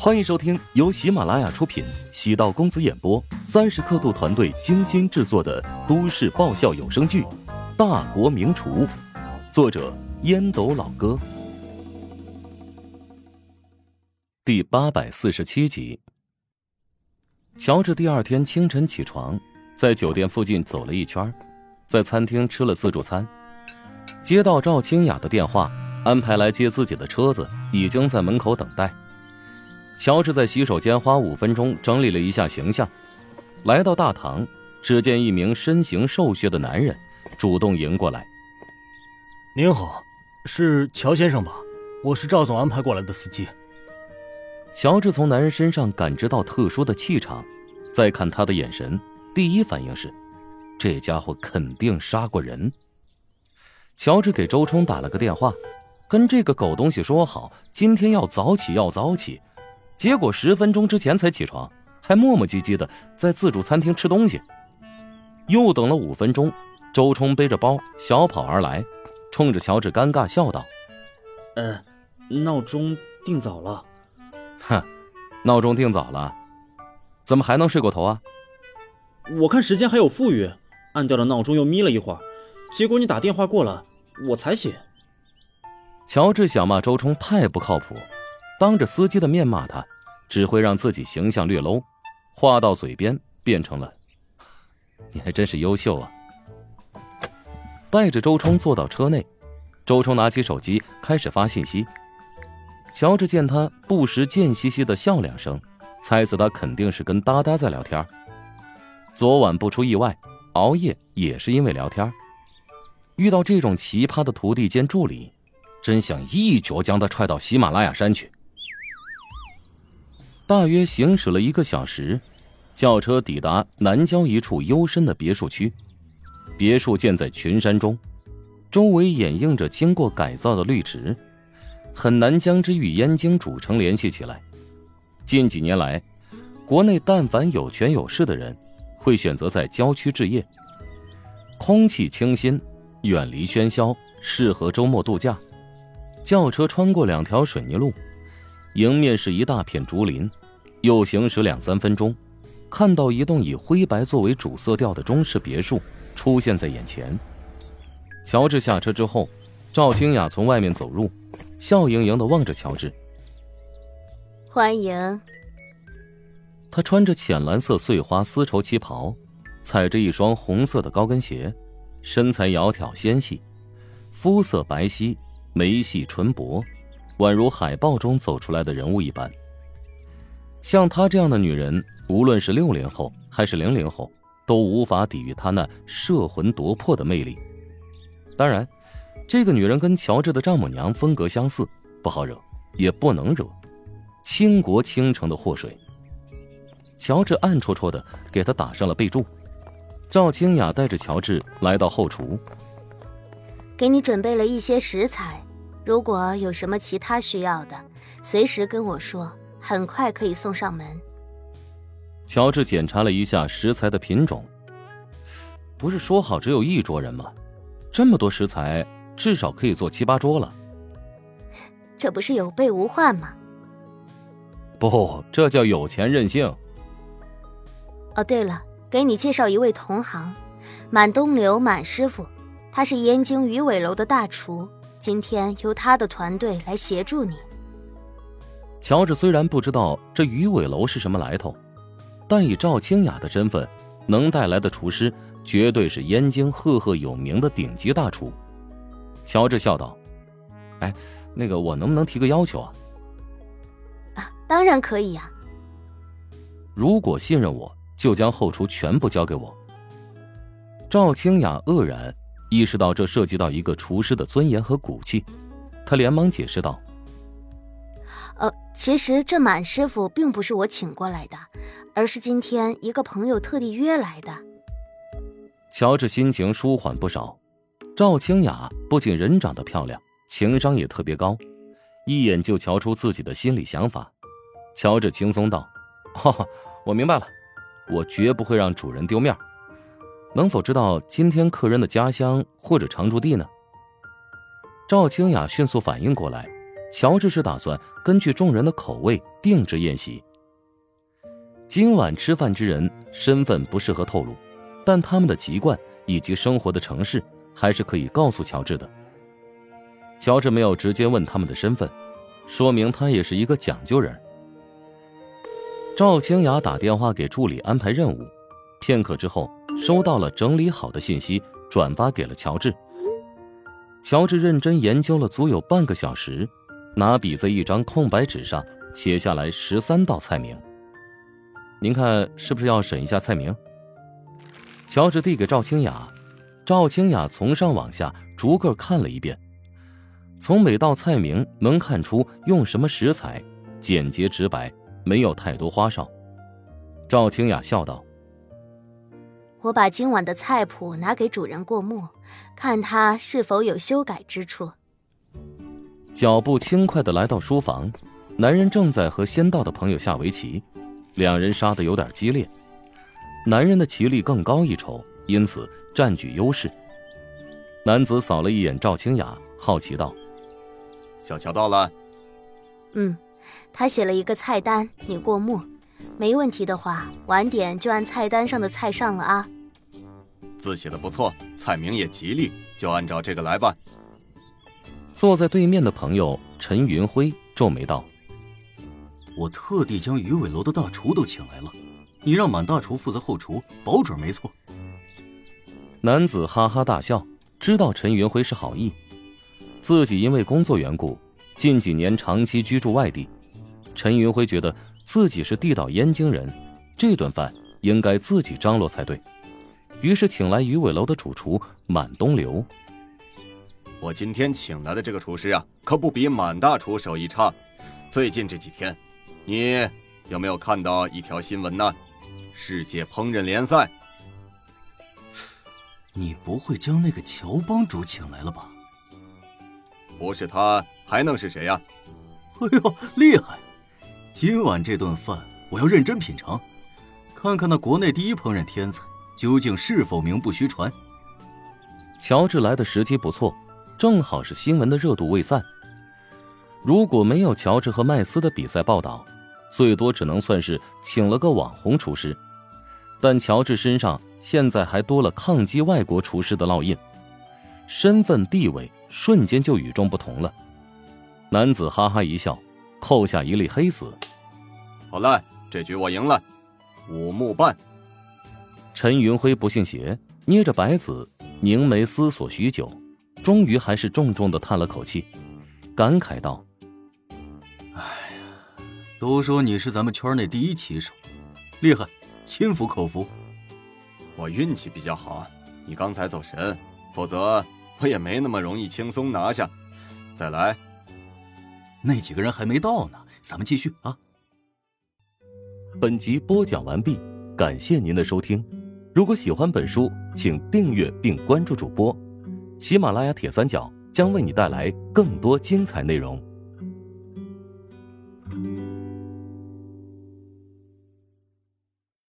欢迎收听由喜马拉雅出品、喜道公子演播、三十刻度团队精心制作的都市爆笑有声剧《大国名厨》，作者烟斗老哥，第八百四十七集。乔治第二天清晨起床，在酒店附近走了一圈，在餐厅吃了自助餐，接到赵清雅的电话，安排来接自己的车子已经在门口等待。乔治在洗手间花五分钟整理了一下形象，来到大堂，只见一名身形瘦削的男人主动迎过来。您好，是乔先生吧？我是赵总安排过来的司机。乔治从男人身上感知到特殊的气场，再看他的眼神，第一反应是，这家伙肯定杀过人。乔治给周冲打了个电话，跟这个狗东西说好，今天要早起，要早起。结果十分钟之前才起床，还磨磨唧唧的在自助餐厅吃东西。又等了五分钟，周冲背着包小跑而来，冲着乔治尴尬笑道：“呃，闹钟定早了。”“哼，闹钟定早了，怎么还能睡过头啊？”“我看时间还有富裕，按掉了闹钟又眯了一会儿，结果你打电话过来，我才醒。”乔治想骂周冲太不靠谱。当着司机的面骂他，只会让自己形象略 low。话到嘴边变成了：“你还真是优秀啊！”带着周冲坐到车内，周冲拿起手机开始发信息。乔治见他不时贱兮兮的笑两声，猜测他肯定是跟哒哒在聊天。昨晚不出意外，熬夜也是因为聊天。遇到这种奇葩的徒弟兼助理，真想一脚将他踹到喜马拉雅山去。大约行驶了一个小时，轿车抵达南郊一处幽深的别墅区。别墅建在群山中，周围掩映着经过改造的绿植，很难将之与燕京主城联系起来。近几年来，国内但凡有权有势的人，会选择在郊区置业。空气清新，远离喧嚣，适合周末度假。轿车穿过两条水泥路。迎面是一大片竹林，又行驶两三分钟，看到一栋以灰白作为主色调的中式别墅出现在眼前。乔治下车之后，赵清雅从外面走入，笑盈盈的望着乔治：“欢迎。”她穿着浅蓝色碎花丝绸旗袍，踩着一双红色的高跟鞋，身材窈窕纤细，肤色白皙，眉细唇薄。宛如海报中走出来的人物一般。像她这样的女人，无论是六零后还是零零后，都无法抵御她那摄魂夺魄的魅力。当然，这个女人跟乔治的丈母娘风格相似，不好惹，也不能惹。倾国倾城的祸水。乔治暗戳戳的给她打上了备注。赵清雅带着乔治来到后厨，给你准备了一些食材。如果有什么其他需要的，随时跟我说，很快可以送上门。乔治检查了一下食材的品种，不是说好只有一桌人吗？这么多食材，至少可以做七八桌了。这不是有备无患吗？不，这叫有钱任性。哦，对了，给你介绍一位同行，满东流满师傅，他是燕京鱼尾楼的大厨。今天由他的团队来协助你。乔治虽然不知道这鱼尾楼是什么来头，但以赵清雅的身份，能带来的厨师绝对是燕京赫赫有名的顶级大厨。乔治笑道：“哎，那个我能不能提个要求啊？”“啊，当然可以呀。”“如果信任我，就将后厨全部交给我。”赵清雅愕然。意识到这涉及到一个厨师的尊严和骨气，他连忙解释道：“呃，其实这满师傅并不是我请过来的，而是今天一个朋友特地约来的。”乔治心情舒缓不少。赵清雅不仅人长得漂亮，情商也特别高，一眼就瞧出自己的心理想法。乔治轻松道：“哦，我明白了，我绝不会让主人丢面。”能否知道今天客人的家乡或者常住地呢？赵清雅迅速反应过来，乔治是打算根据众人的口味定制宴席。今晚吃饭之人身份不适合透露，但他们的籍贯以及生活的城市还是可以告诉乔治的。乔治没有直接问他们的身份，说明他也是一个讲究人。赵清雅打电话给助理安排任务，片刻之后收到了整理好的信息，转发给了乔治。乔治认真研究了足有半个小时，拿笔在一张空白纸上写下来十三道菜名。您看是不是要审一下菜名？乔治递给赵清雅，赵清雅从上往下逐个看了一遍，从每道菜名能看出用什么食材，简洁直白，没有太多花哨。赵清雅笑道：“我把今晚的菜谱拿给主人过目，看他是否有修改之处。”脚步轻快的来到书房，男人正在和先到的朋友下围棋。两人杀得有点激烈，男人的棋力更高一筹，因此占据优势。男子扫了一眼赵清雅，好奇道：“小乔到了。”“嗯，他写了一个菜单，你过目，没问题的话，晚点就按菜单上的菜上了啊。”“字写的不错，菜名也吉利，就按照这个来吧。”坐在对面的朋友陈云辉皱眉道。我特地将鱼尾楼的大厨都请来了，你让满大厨负责后厨，保准没错。男子哈哈大笑，知道陈云辉是好意，自己因为工作缘故，近几年长期居住外地。陈云辉觉得自己是地道燕京人，这顿饭应该自己张罗才对，于是请来鱼尾楼的主厨满东流。我今天请来的这个厨师啊，可不比满大厨手艺差，最近这几天。你有没有看到一条新闻呢？世界烹饪联赛。你不会将那个乔帮主请来了吧？不是他还能是谁呀？哎呦，厉害！今晚这顿饭我要认真品尝，看看那国内第一烹饪天才究竟是否名不虚传。乔治来的时机不错，正好是新闻的热度未散。如果没有乔治和麦斯的比赛报道，最多只能算是请了个网红厨师，但乔治身上现在还多了抗击外国厨师的烙印，身份地位瞬间就与众不同了。男子哈哈一笑，扣下一粒黑子。好了，这局我赢了，五目半。陈云辉不信邪，捏着白子，凝眉思索许久，终于还是重重的叹了口气，感慨道。哎呀都说你是咱们圈内第一棋手，厉害，心服口服。我运气比较好，你刚才走神，否则我也没那么容易轻松拿下。再来，那几个人还没到呢，咱们继续啊。本集播讲完毕，感谢您的收听。如果喜欢本书，请订阅并关注主播。喜马拉雅铁三角将为你带来更多精彩内容。